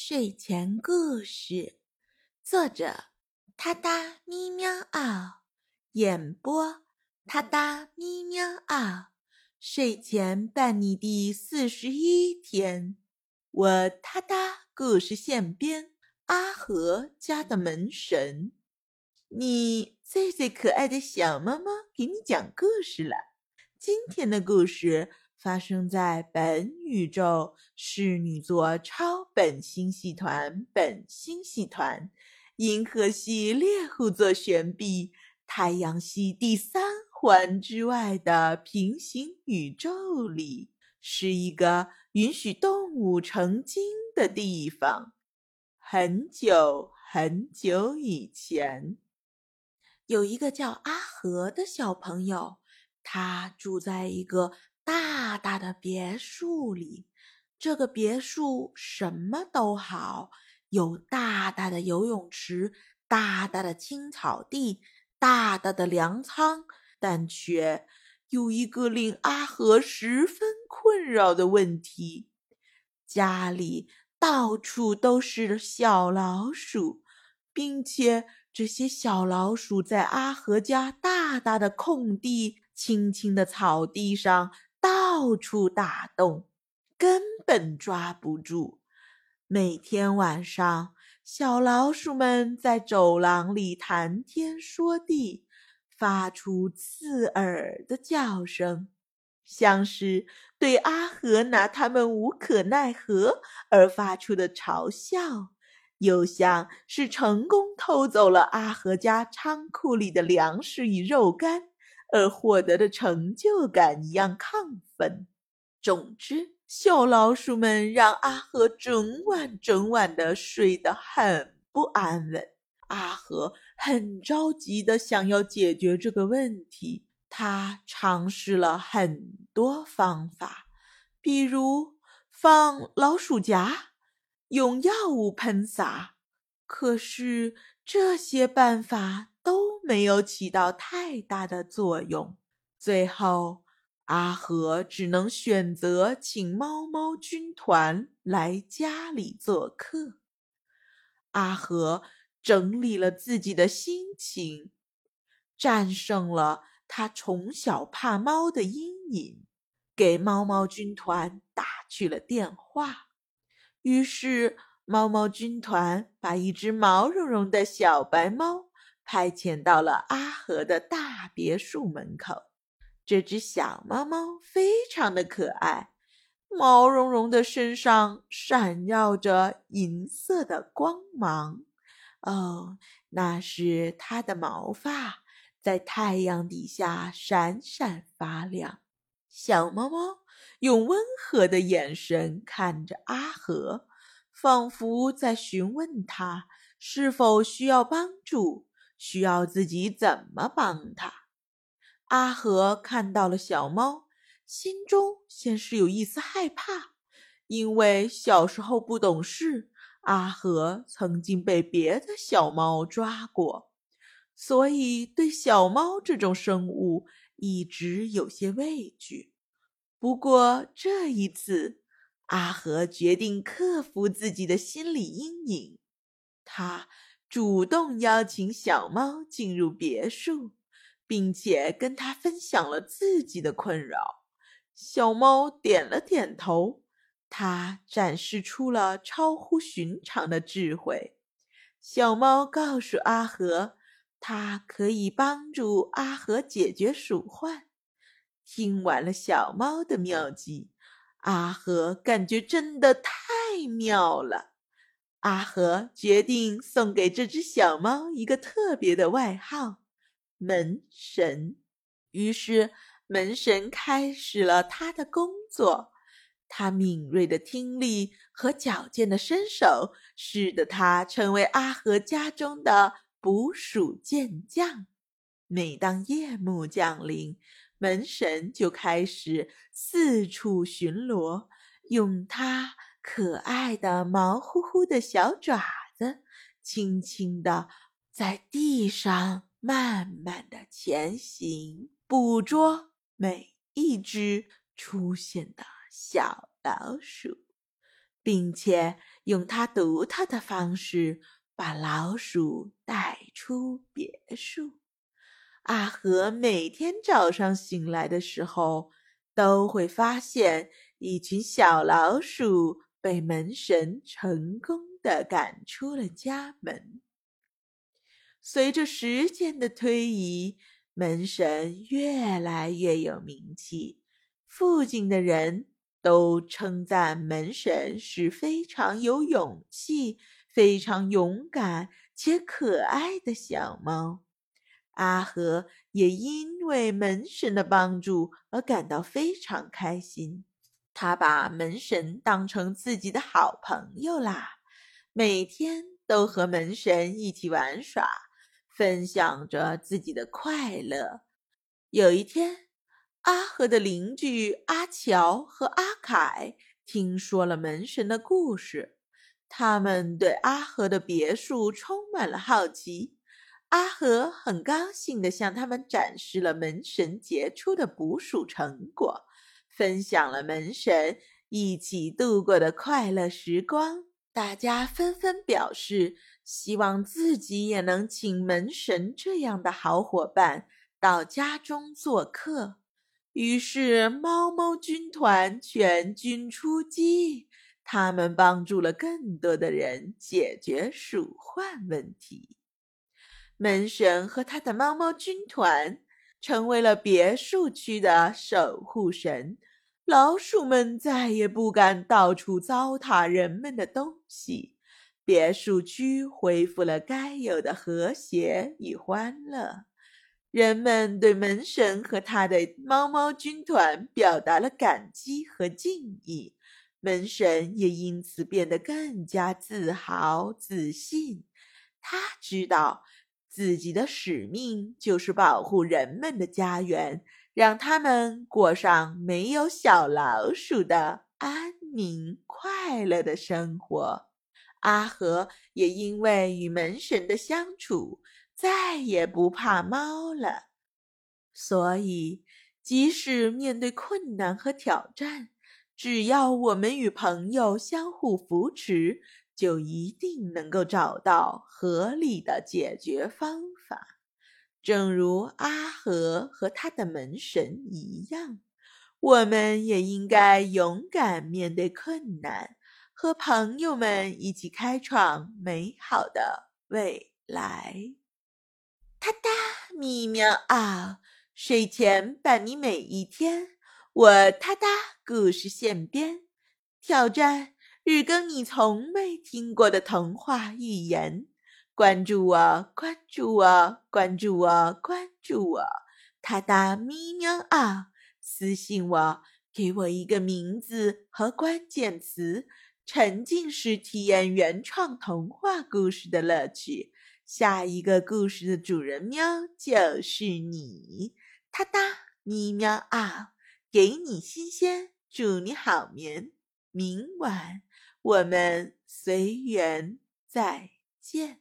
睡前故事，作者：他哒咪喵嗷，演播：他哒咪喵嗷。睡前伴你第四十一天，我他哒故事现编阿和家的门神，你最最可爱的小猫猫给你讲故事了。今天的故事。发生在本宇宙侍女座超本星系团本星系团银河系猎户座旋臂太阳系第三环之外的平行宇宙里，是一个允许动物成精的地方。很久很久以前，有一个叫阿和的小朋友，他住在一个。大大的别墅里，这个别墅什么都好，有大大的游泳池、大大的青草地、大大的粮仓，但却有一个令阿和十分困扰的问题：家里到处都是小老鼠，并且这些小老鼠在阿和家大大的空地、青青的草地上。到处打洞，根本抓不住。每天晚上，小老鼠们在走廊里谈天说地，发出刺耳的叫声，像是对阿和拿他们无可奈何而发出的嘲笑，又像是成功偷走了阿和家仓库里的粮食与肉干。而获得的成就感一样亢奋。总之，小老鼠们让阿和整晚整晚的睡得很不安稳。阿和很着急的想要解决这个问题，他尝试了很多方法，比如放老鼠夹、用药物喷洒，可是这些办法。都没有起到太大的作用。最后，阿和只能选择请猫猫军团来家里做客。阿和整理了自己的心情，战胜了他从小怕猫的阴影，给猫猫军团打去了电话。于是，猫猫军团把一只毛茸茸的小白猫。派遣到了阿和的大别墅门口。这只小猫猫非常的可爱，毛茸茸的身上闪耀着银色的光芒。哦，那是它的毛发在太阳底下闪闪发亮。小猫猫用温和的眼神看着阿和，仿佛在询问他是否需要帮助。需要自己怎么帮他？阿和看到了小猫，心中先是有一丝害怕，因为小时候不懂事，阿和曾经被别的小猫抓过，所以对小猫这种生物一直有些畏惧。不过这一次，阿和决定克服自己的心理阴影，他。主动邀请小猫进入别墅，并且跟他分享了自己的困扰。小猫点了点头，它展示出了超乎寻常的智慧。小猫告诉阿和，它可以帮助阿和解决鼠患。听完了小猫的妙计，阿和感觉真的太妙了。阿和决定送给这只小猫一个特别的外号——门神。于是，门神开始了他的工作。他敏锐的听力和矫健的身手，使得他成为阿和家中的捕鼠健将。每当夜幕降临，门神就开始四处巡逻，用他。可爱的毛乎乎的小爪子，轻轻地在地上慢慢的前行，捕捉每一只出现的小老鼠，并且用它独特的方式把老鼠带出别墅。阿和每天早上醒来的时候，都会发现一群小老鼠被门神成功的赶出了家门。随着时间的推移，门神越来越有名气，附近的人都称赞门神是非常有勇气、非常勇敢且可爱的小猫。阿和也因为门神的帮助而感到非常开心，他把门神当成自己的好朋友啦，每天都和门神一起玩耍。分享着自己的快乐。有一天，阿和的邻居阿乔和阿凯听说了门神的故事，他们对阿和的别墅充满了好奇。阿和很高兴地向他们展示了门神杰出的捕鼠成果，分享了门神一起度过的快乐时光。大家纷纷表示。希望自己也能请门神这样的好伙伴到家中做客。于是，猫猫军团全军出击，他们帮助了更多的人解决鼠患问题。门神和他的猫猫军团成为了别墅区的守护神，老鼠们再也不敢到处糟蹋人们的东西。别墅区恢复了该有的和谐与欢乐，人们对门神和他的猫猫军团表达了感激和敬意，门神也因此变得更加自豪自信。他知道自己的使命就是保护人们的家园，让他们过上没有小老鼠的安宁快乐的生活。阿和也因为与门神的相处，再也不怕猫了。所以，即使面对困难和挑战，只要我们与朋友相互扶持，就一定能够找到合理的解决方法。正如阿和和他的门神一样，我们也应该勇敢面对困难。和朋友们一起开创美好的未来。哒哒咪喵啊！睡前伴你每一天，我哒哒故事现编，挑战日更你从未听过的童话寓言。关注我，关注我，关注我，关注我！哒哒咪喵啊！私信我，给我一个名字和关键词。沉浸式体验原创童话故事的乐趣，下一个故事的主人喵就是你，哒哒咪喵啊，给你新鲜，祝你好眠，明晚我们随缘再见。